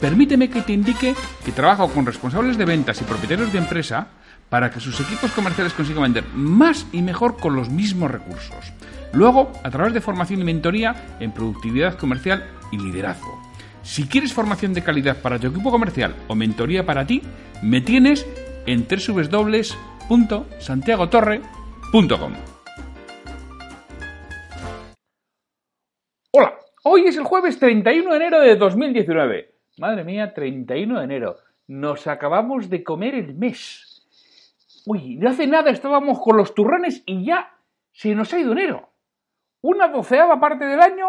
Permíteme que te indique que trabajo con responsables de ventas y propietarios de empresa para que sus equipos comerciales consigan vender más y mejor con los mismos recursos. Luego, a través de formación y mentoría en productividad comercial y liderazgo. Si quieres formación de calidad para tu equipo comercial o mentoría para ti, me tienes en www.santiagotorre.com. Hola, hoy es el jueves 31 de enero de 2019. Madre mía, 31 de enero. Nos acabamos de comer el mes. Uy, no hace nada estábamos con los turrones y ya se nos ha ido enero. Una doceava parte del año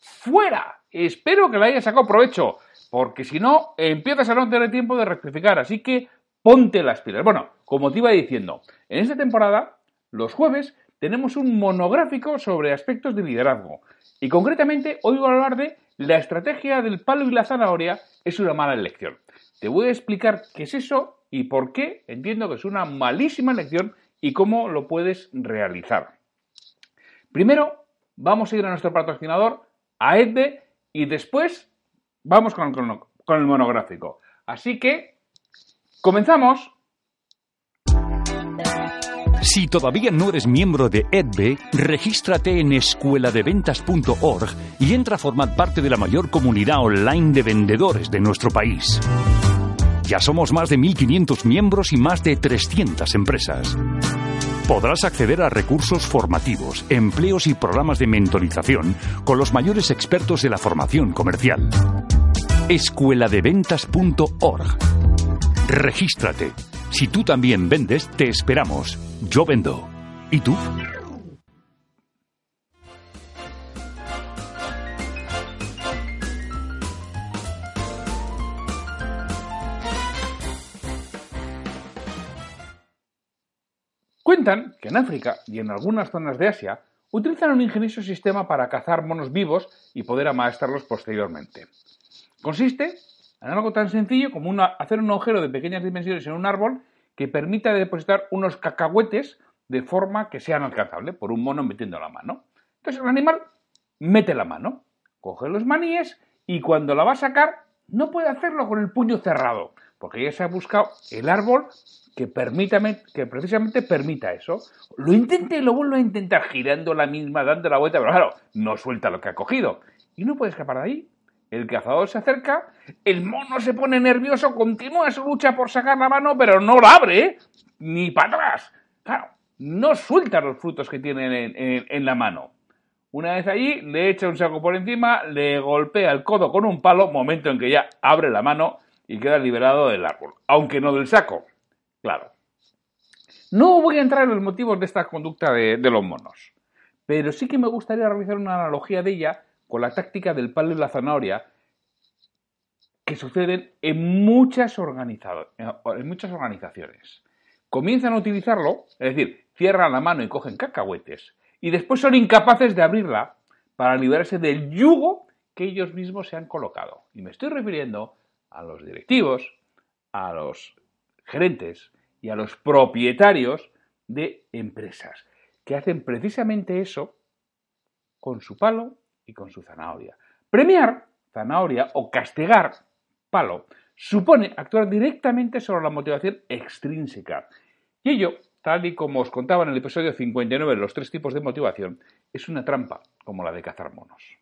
fuera. Espero que la hayas sacado provecho, porque si no, empiezas a no tener tiempo de rectificar. Así que ponte las pilas. Bueno, como te iba diciendo, en esta temporada, los jueves, tenemos un monográfico sobre aspectos de liderazgo. Y concretamente, hoy voy a hablar de la estrategia del palo y la zanahoria es una mala elección. Te voy a explicar qué es eso y por qué entiendo que es una malísima elección y cómo lo puedes realizar. Primero, vamos a ir a nuestro patrocinador, a Edbe, y después vamos con con el monográfico. Así que, comenzamos. Si todavía no eres miembro de EDBE, regístrate en escueladeventas.org y entra a formar parte de la mayor comunidad online de vendedores de nuestro país. Ya somos más de 1.500 miembros y más de 300 empresas. Podrás acceder a recursos formativos, empleos y programas de mentorización con los mayores expertos de la formación comercial. Escueladeventas.org. Regístrate. Si tú también vendes, te esperamos. Yo vendo. ¿Y tú? Cuentan que en África y en algunas zonas de Asia utilizan un ingenioso sistema para cazar monos vivos y poder amaestrarlos posteriormente. Consiste algo tan sencillo como hacer un agujero de pequeñas dimensiones en un árbol que permita depositar unos cacahuetes de forma que sean alcanzables por un mono metiendo la mano. Entonces el animal mete la mano, coge los maníes y cuando la va a sacar no puede hacerlo con el puño cerrado, porque ya se ha buscado el árbol que, que precisamente permita eso. Lo intenta y lo vuelve a intentar girando la misma, dando la vuelta, pero claro, no suelta lo que ha cogido. Y no puede escapar de ahí. El cazador se acerca, el mono se pone nervioso, continúa su lucha por sacar la mano, pero no la abre, ni para atrás. Claro, no suelta los frutos que tiene en, la mano. Una vez allí, le echa un saco por encima, le golpea el codo con un palo, momento en que ya abre la mano y queda liberado del árbol, aunque no del saco. Claro. No voy a entrar en los motivos de esta conducta de los monos, pero sí que me gustaría realizar una analogía de ella con la táctica del palo y la zanahoria que suceden en muchas, en muchas organizaciones. Comienzan a utilizarlo, es decir, cierran la mano y cogen cacahuetes, y después son incapaces de abrirla para liberarse del yugo que ellos mismos se han colocado. Y me estoy refiriendo a los directivos, a los gerentes y a los propietarios de empresas, que hacen precisamente eso con su palo y con su zanahoria. Premiar, zanahoria, o castigar, palo, supone actuar directamente sobre la motivación extrínseca. Y ello, tal y como os contaba en el episodio 59 de los tres tipos de motivación, es una trampa, como la de cazar monos.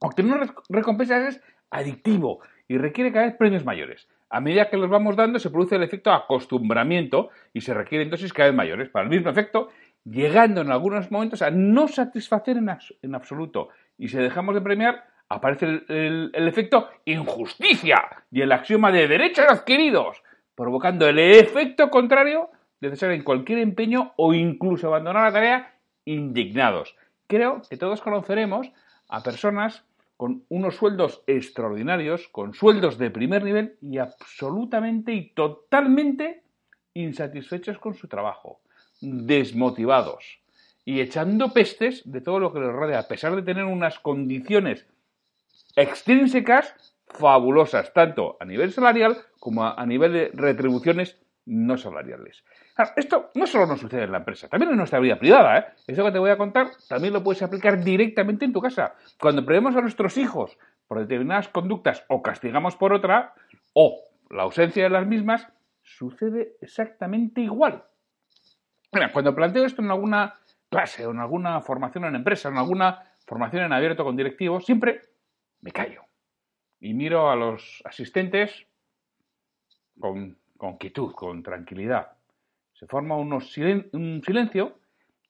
Obtener recompensas es adictivo y requiere cada vez premios mayores. A medida que los vamos dando se produce el efecto acostumbramiento y se requieren dosis cada vez mayores para el mismo efecto, llegando en algunos momentos a no satisfacer en absoluto y si dejamos de premiar, aparece el, efecto injusticia y el axioma de derechos adquiridos, provocando el efecto contrario de en cualquier empeño o incluso abandonar la tarea indignados. Creo que todos conoceremos a personas con unos sueldos extraordinarios, con sueldos de primer nivel y absolutamente y totalmente insatisfechos con su trabajo, desmotivados y echando pestes de todo lo que les rodea, a pesar de tener unas condiciones extrínsecas fabulosas, tanto a nivel salarial como a, nivel de retribuciones no salariales. esto no solo nos sucede en la empresa, también en nuestra vida privada. ¿eh? Eso que te voy a contar también lo puedes aplicar directamente en tu casa. Cuando premiamos a nuestros hijos por determinadas conductas o castigamos por otra, o la ausencia de las mismas, sucede exactamente igual. Mira, cuando planteo esto en alguna clase o en alguna formación en empresa, en alguna formación en abierto con directivos, siempre me callo y miro a los asistentes con, quietud, con tranquilidad. Se forma un silencio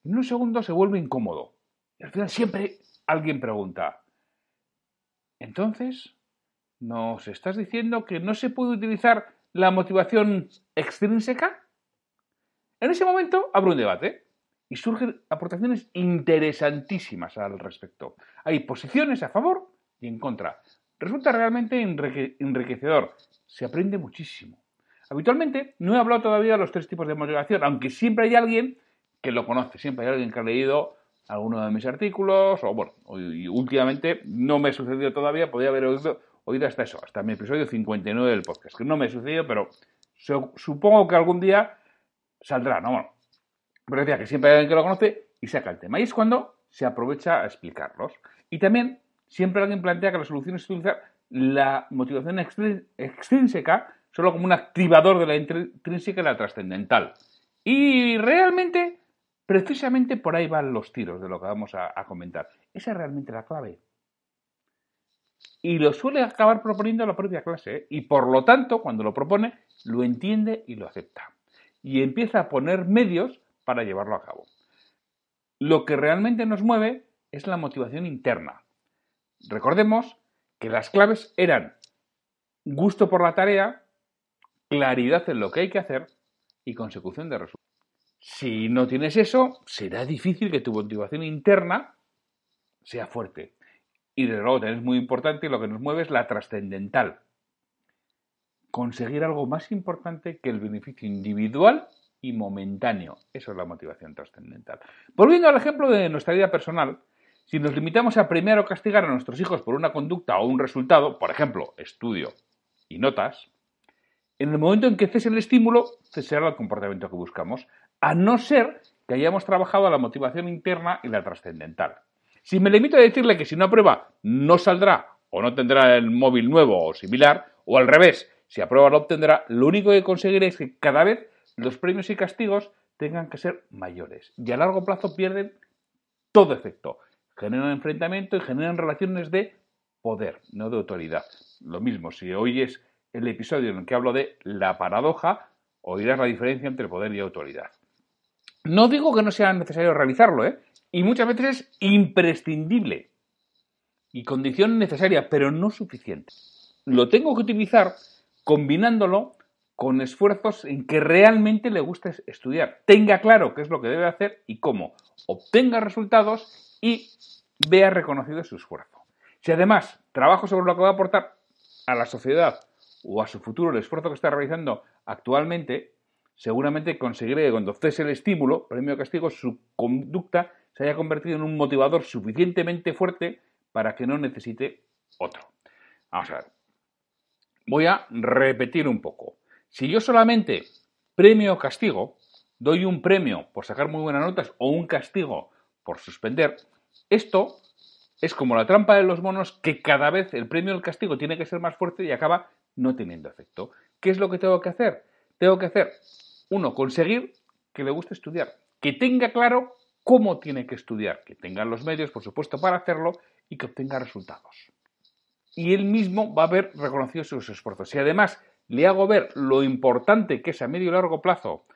y en un segundo se vuelve incómodo. Y al final siempre alguien pregunta, entonces, ¿nos estás diciendo que no se puede utilizar la motivación extrínseca? En ese momento abre un debate y surgen aportaciones interesantísimas al respecto. Hay posiciones a favor y en contra. Resulta realmente enriquecedor. Se aprende muchísimo. Habitualmente no he hablado todavía de los tres tipos de motivación, aunque siempre hay alguien que lo conoce, siempre hay alguien que ha leído alguno de mis artículos, o bueno, y últimamente no me ha sucedido todavía, podría haber oído, oído hasta eso, hasta mi episodio 59 del podcast, que no me ha sucedido, pero supongo que algún día saldrá, ¿no? Bueno, pero decía que siempre hay alguien que lo conoce y saca el tema. Y es cuando se aprovecha a explicarlos. Y también siempre alguien plantea que la solución es utilizar la motivación extrínseca solo como un activador de la intrínseca y la trascendental. Y realmente, precisamente por ahí van los tiros de lo que vamos a, comentar. Esa es realmente la clave. Y lo suele acabar proponiendo la propia clase. ¿eh? Y por lo tanto, cuando lo propone, lo entiende y lo acepta. Y empieza a poner medios para llevarlo a cabo. Lo que realmente nos mueve es la motivación interna. Recordemos que las claves eran gusto por la tarea, claridad en lo que hay que hacer y consecución de resultados. Si no tienes eso, será difícil que tu motivación interna sea fuerte. Y de luego es muy importante lo que nos mueve es la trascendental. Conseguir algo más importante que el beneficio individual y momentáneo. Eso es la motivación trascendental. Volviendo al ejemplo de nuestra vida personal, si nos limitamos a premiar o castigar a nuestros hijos por una conducta o un resultado, por ejemplo, estudio y notas, en el momento en que cese el estímulo, cesará el comportamiento que buscamos, a no ser que hayamos trabajado la motivación interna y la trascendental. Si me limito a decirle que si no aprueba no saldrá o no tendrá el móvil nuevo o similar, o al revés, si aprueba lo obtendrá, lo único que conseguiré es que cada vez los premios y castigos tengan que ser mayores y a largo plazo pierden todo efecto generan enfrentamiento y generan relaciones de poder, no de autoridad. Lo mismo, si oyes el episodio en el que hablo de la paradoja, oirás la diferencia entre poder y autoridad. No digo que no sea necesario realizarlo, ¿eh? Y muchas veces es imprescindible y condición necesaria, pero no suficiente. Lo tengo que utilizar combinándolo con esfuerzos en que realmente le guste estudiar. Tenga claro qué es lo que debe hacer y cómo. Obtenga resultados y vea reconocido su esfuerzo. Si además trabajo sobre lo que va a aportar a la sociedad o a su futuro el esfuerzo que está realizando actualmente, seguramente conseguiré que cuando cese el estímulo, premio castigo, su conducta se haya convertido en un motivador suficientemente fuerte para que no necesite otro. Vamos a ver. Voy a repetir un poco. Si yo solamente premio o castigo, doy un premio por sacar muy buenas notas o un castigo por suspender, esto es como la trampa de los monos que cada vez el premio o el castigo tiene que ser más fuerte y acaba no teniendo efecto. ¿Qué es lo que tengo que hacer? Tengo que hacer, uno, conseguir que le guste estudiar, que tenga claro cómo tiene que estudiar, que tenga los medios, por supuesto, para hacerlo y que obtenga resultados. Y él mismo va a ver reconocidos sus esfuerzos. Si además le hago ver lo importante que es a medio y largo plazo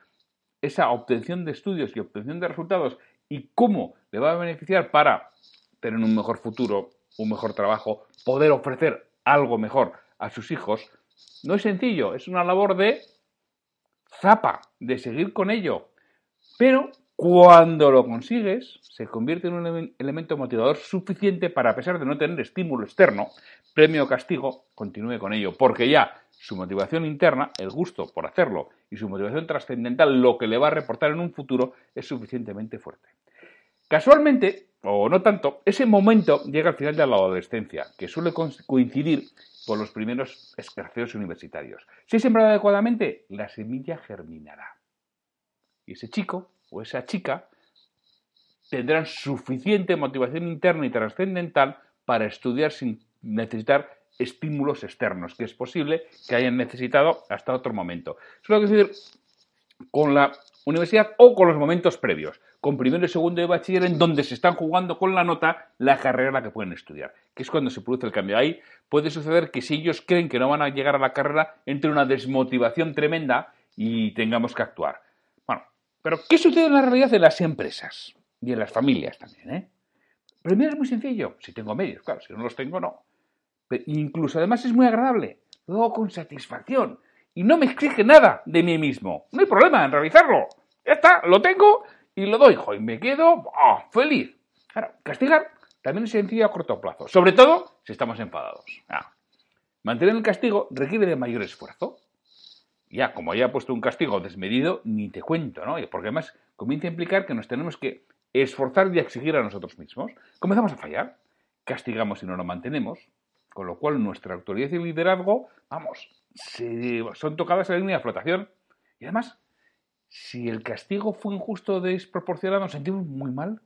esa obtención de estudios y obtención de resultados y cómo le va a beneficiar para tener un mejor futuro, un mejor trabajo, poder ofrecer algo mejor a sus hijos, no es sencillo, es una labor de zapa, de seguir con ello. Pero cuando lo consigues, se convierte en un elemento motivador suficiente para, a pesar de no tener estímulo externo, premio o castigo, continúe con ello, porque ya su motivación interna, el gusto por hacerlo y su motivación trascendental, lo que le va a reportar en un futuro, es suficientemente fuerte. Casualmente, o no tanto, ese momento llega al final de la adolescencia, que suele coincidir con los primeros escarceos universitarios. Si es sembrado adecuadamente, la semilla germinará. Y ese chico o esa chica tendrán suficiente motivación interna y trascendental para estudiar sin necesitar estímulos externos, que es posible que hayan necesitado hasta otro momento. Eso es decir con la universidad o con los momentos previos, con primero y segundo de bachiller, en donde se están jugando con la nota la carrera que pueden estudiar, que es cuando se produce el cambio. Ahí puede suceder que si ellos creen que no van a llegar a la carrera, entre una desmotivación tremenda y tengamos que actuar. Pero ¿qué sucede en la realidad en las empresas y en las familias también? Eh? Primero es muy sencillo, si tengo medios, claro, si no los tengo, no. Pero incluso además es muy agradable, luego con satisfacción y no me exige nada de mí mismo. No hay problema en realizarlo. Ya está, lo tengo y lo doy. Y me quedo feliz. Claro, castigar también es sencillo a corto plazo. Sobre todo si estamos enfadados. Ah, mantener el castigo requiere de mayor esfuerzo. Ya, como ya he puesto un castigo desmedido, ni te cuento, ¿no? Porque además comienza a implicar que nos tenemos que esforzar y exigir a nosotros mismos. Comenzamos a fallar. Castigamos y no lo mantenemos. Con lo cual nuestra autoridad y liderazgo, vamos, son tocadas en la línea de flotación. Y además, si el castigo fue injusto o desproporcionado, nos sentimos muy mal.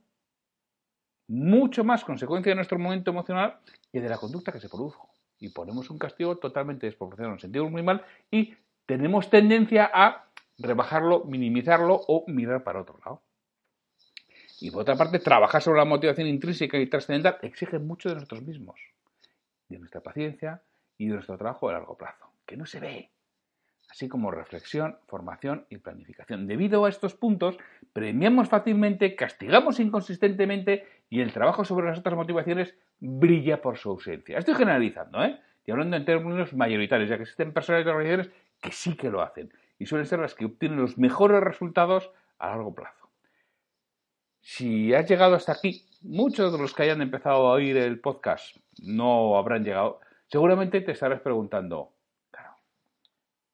Mucho más consecuencia de nuestro momento emocional que de la conducta que se produjo. Y ponemos un castigo totalmente desproporcionado, nos sentimos muy mal y tenemos tendencia a rebajarlo, minimizarlo o mirar para otro lado. Y por otra parte, trabajar sobre la motivación intrínseca y trascendental exige mucho de nosotros mismos, de nuestra paciencia y de nuestro trabajo a largo plazo que no se ve, así como reflexión, formación y planificación. Debido a estos puntos, premiamos fácilmente, castigamos inconsistentemente y el trabajo sobre las otras motivaciones brilla por su ausencia. Estoy generalizando, ¿eh? Y hablando en términos mayoritarios, ya que existen personas y organizaciones que sí que lo hacen y suelen ser las que obtienen los mejores resultados a largo plazo. Si has llegado hasta aquí, muchos de los que hayan empezado a oír el podcast no habrán llegado, seguramente te estarás preguntando,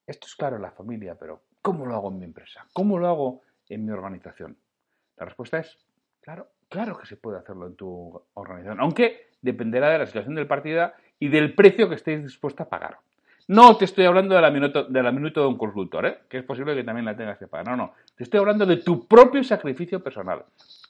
esto es claro en la familia, pero ¿cómo lo hago en mi empresa? ¿Cómo lo hago en mi organización? La respuesta es, claro, claro que se puede hacerlo en tu organización, aunque dependerá de la situación del partida y del precio que estéis dispuestos a pagar. No te estoy hablando de la minuto de, la minuto de un consultor, ¿eh? que es posible que también la tengas que pagar. No, no. Te estoy hablando de tu propio sacrificio personal.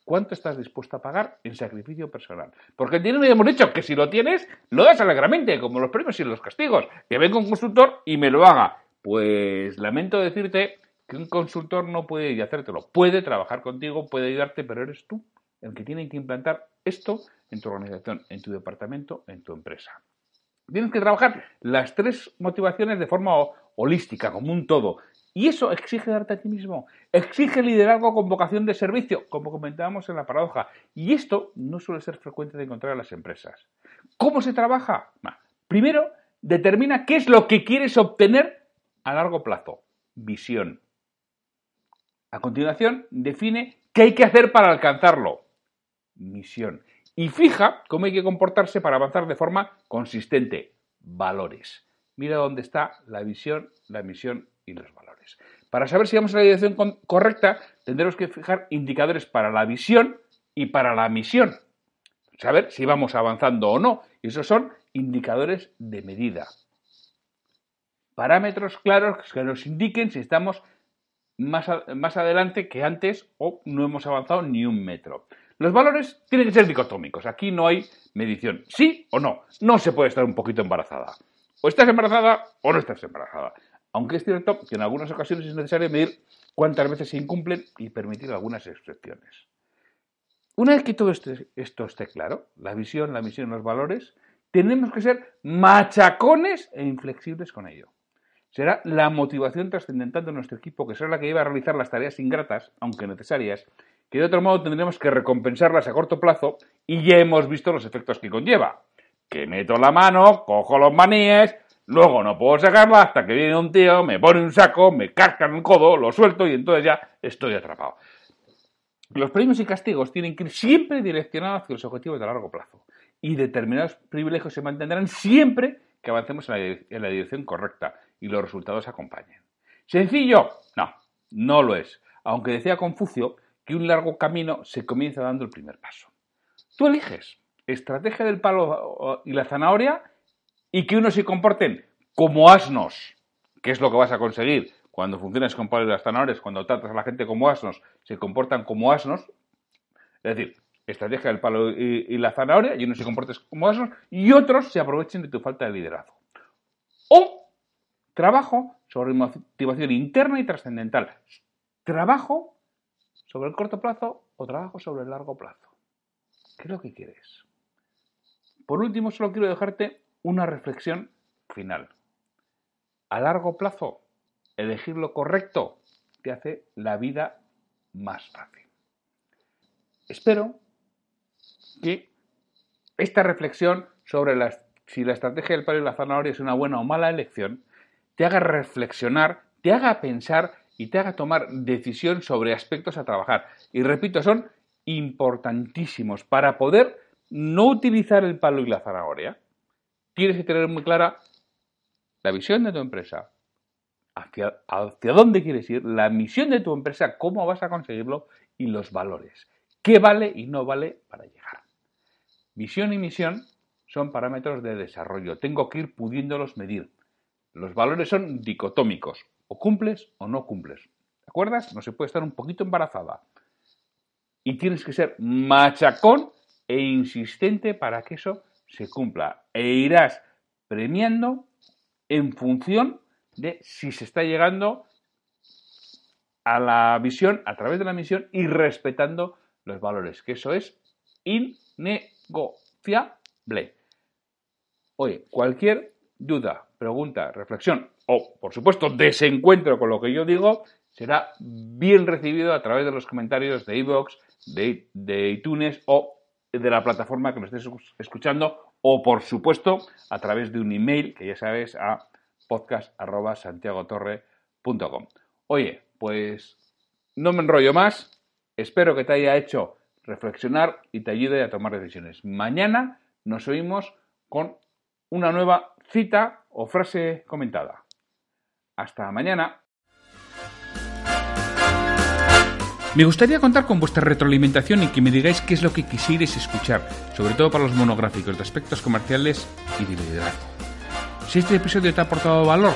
¿Cuánto estás dispuesto a pagar en sacrificio personal? Porque el dinero ya hemos dicho que si lo tienes, lo das alegremente, como los premios y los castigos. Que venga un consultor y me lo haga. Pues lamento decirte que un consultor no puede hacértelo. Puede trabajar contigo, puede ayudarte, pero eres tú el que tiene que implantar esto en tu organización, en tu departamento, en tu empresa. Tienes que trabajar las tres motivaciones de forma holística, como un todo. Y eso exige darte a ti mismo. Exige liderazgo con vocación de servicio, como comentábamos en la paradoja. Y esto no suele ser frecuente de encontrar en las empresas. ¿Cómo se trabaja? primero, determina qué es lo que quieres obtener a largo plazo, visión. A continuación, define qué hay que hacer para alcanzarlo, misión. Y fija cómo hay que comportarse para avanzar de forma consistente, valores. Mira dónde está la visión, la misión y los valores. Para saber si vamos a la dirección correcta, tendremos que fijar indicadores para la visión y para la misión. Saber si vamos avanzando o no. Y esos son indicadores de medida parámetros claros que nos indiquen si estamos más, más adelante que antes o no hemos avanzado ni un metro. Los valores tienen que ser dicotómicos. Aquí no hay medición. Sí o no. No se puede estar un poquito embarazada. O estás embarazada o no estás embarazada. Aunque es cierto que en algunas ocasiones es necesario medir cuántas veces se incumplen y permitir algunas excepciones. Una vez que todo esto esté claro, la visión, la misión los valores, tenemos que ser machacones e inflexibles con ello será la motivación trascendental de nuestro equipo, que será la que iba a realizar las tareas ingratas, aunque necesarias, que de otro modo tendremos que recompensarlas a corto plazo y ya hemos visto los efectos que conlleva. Que meto la mano, cojo los maníes, luego no puedo sacarla hasta que viene un tío, me pone un saco, me casca en el codo, lo suelto y entonces ya estoy atrapado. Los premios y castigos tienen que ir siempre direccionados hacia los objetivos de largo plazo y determinados privilegios se mantendrán siempre que avancemos en la dirección correcta y los resultados acompañen. ¿Sencillo? No, no lo es. Aunque decía Confucio que un largo camino se comienza dando el primer paso. Tú eliges estrategia del palo y la zanahoria y que unos se comporten como asnos, que es lo que vas a conseguir cuando funcionas con palo y las zanahorias, cuando tratas a la gente como asnos, se comportan como asnos. Es decir, estrategia del palo y, la zanahoria y unos se comporten como asnos y otros se aprovechen de tu falta de liderazgo. O trabajo sobre motivación interna y trascendental. Trabajo sobre el corto plazo o trabajo sobre el largo plazo. ¿Qué es lo que quieres? Por último, solo quiero dejarte una reflexión final. A largo plazo, elegir lo correcto te hace la vida más fácil. Espero que esta reflexión sobre si la estrategia del palo y la zanahoria es una buena o mala elección, te haga reflexionar, te haga pensar y te haga tomar decisión sobre aspectos a trabajar. Y repito, son importantísimos para poder no utilizar el palo y la zanahoria. Tienes que tener muy clara la visión de tu empresa, hacia, hacia dónde quieres ir, la misión de tu empresa, cómo vas a conseguirlo y los valores. ¿Qué vale y no vale para llegar? Visión y misión son parámetros de desarrollo. Tengo que ir pudiéndolos medir. Los valores son dicotómicos. O cumples o no cumples. ¿Te acuerdas? No se puede estar un poquito embarazada. Y tienes que ser machacón e insistente para que eso se cumpla. E irás premiando en función de si se está llegando a la visión a través de la misión y respetando los valores, que eso es innegociable. Oye, cualquier duda, pregunta, reflexión o, por supuesto, desencuentro con lo que yo digo, será bien recibido a través de los comentarios de iVoox, de, de iTunes o de la plataforma que me estés escuchando o, por supuesto, a través de un email que ya sabes a podcast.santiagotorre.com. Oye, pues no me enrollo más. Espero que te haya hecho reflexionar y te ayude a tomar decisiones. Mañana nos oímos con una nueva cita o frase comentada. Hasta mañana. Me gustaría contar con vuestra retroalimentación y que me digáis qué es lo que quisierais escuchar, sobre todo para los monográficos de aspectos comerciales y de liderazgo. Si este episodio te ha aportado valor,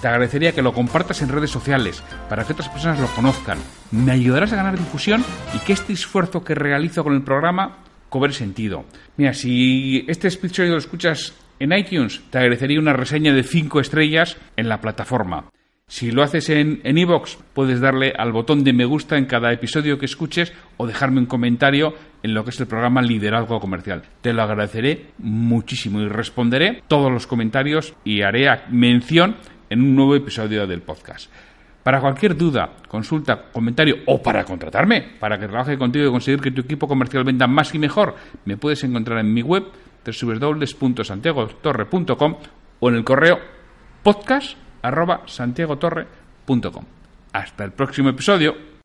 te agradecería que lo compartas en redes sociales para que otras personas lo conozcan. Me ayudarás a ganar difusión y que este esfuerzo que realizo con el programa cobre sentido. Mira, si este episodio lo escuchas en iTunes, te agradecería una reseña de 5 estrellas en la plataforma. Si lo haces en iVoox, puedes darle al botón de me gusta en cada episodio que escuches o dejarme un comentario en lo que es el programa Liderazgo Comercial. Te lo agradeceré muchísimo y responderé todos los comentarios y haré mención en un nuevo episodio del podcast. Para cualquier duda, consulta, comentario o para contratarme, para que trabaje contigo y conseguir que tu equipo comercial venda más y mejor, me puedes encontrar en mi web www.santiagotorre.com o en el correo podcast arroba santiagotorre.com. Hasta el próximo episodio.